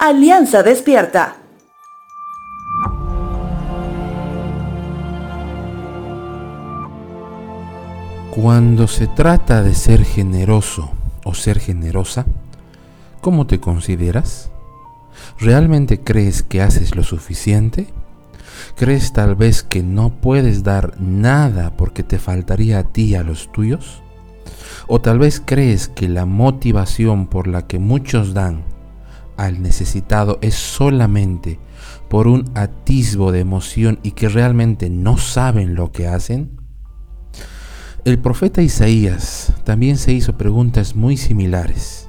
Alianza Despierta. Cuando se trata de ser generoso o ser generosa, ¿cómo te consideras? ¿Realmente crees que haces lo suficiente? ¿Crees tal vez que no puedes dar nada porque te faltaría a ti y a los tuyos? ¿O tal vez crees que la motivación por la que muchos dan al necesitado es solamente por un atisbo de emoción y que realmente no saben lo que hacen? El profeta Isaías también se hizo preguntas muy similares,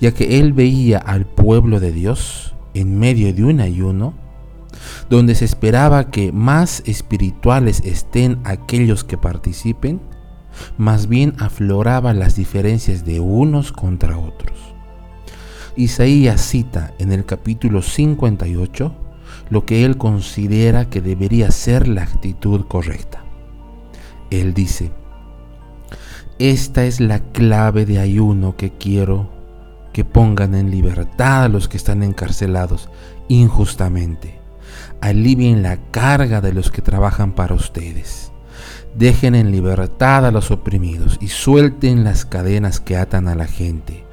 ya que él veía al pueblo de Dios en medio de un ayuno, donde se esperaba que más espirituales estén aquellos que participen, más bien afloraba las diferencias de unos contra otros. Isaías cita en el capítulo 58 lo que él considera que debería ser la actitud correcta. Él dice, esta es la clave de ayuno que quiero que pongan en libertad a los que están encarcelados injustamente. Alivien la carga de los que trabajan para ustedes. Dejen en libertad a los oprimidos y suelten las cadenas que atan a la gente.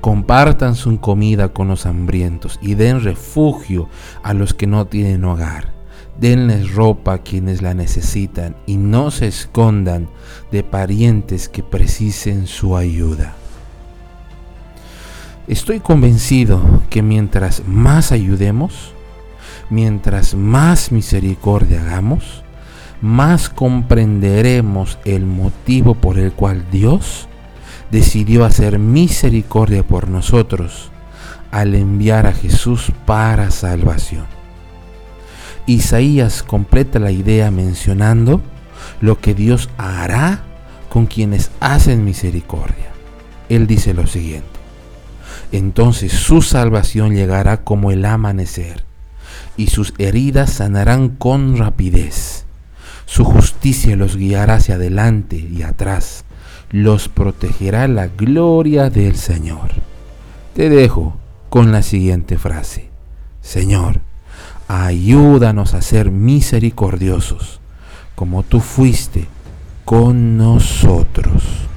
Compartan su comida con los hambrientos y den refugio a los que no tienen hogar denles ropa a quienes la necesitan y no se escondan de parientes que precisen su ayuda. Estoy convencido que mientras más ayudemos, mientras más misericordia hagamos, más comprenderemos el motivo por el cual Dios decidió hacer misericordia por nosotros al enviar a Jesús para salvación. Isaías completa la idea mencionando lo que Dios hará con quienes hacen misericordia. Él dice lo siguiente, entonces su salvación llegará como el amanecer y sus heridas sanarán con rapidez. Su justicia los guiará hacia adelante y atrás, los protegerá la gloria del Señor. Te dejo con la siguiente frase, Señor, ayúdanos a ser misericordiosos, como tú fuiste con nosotros.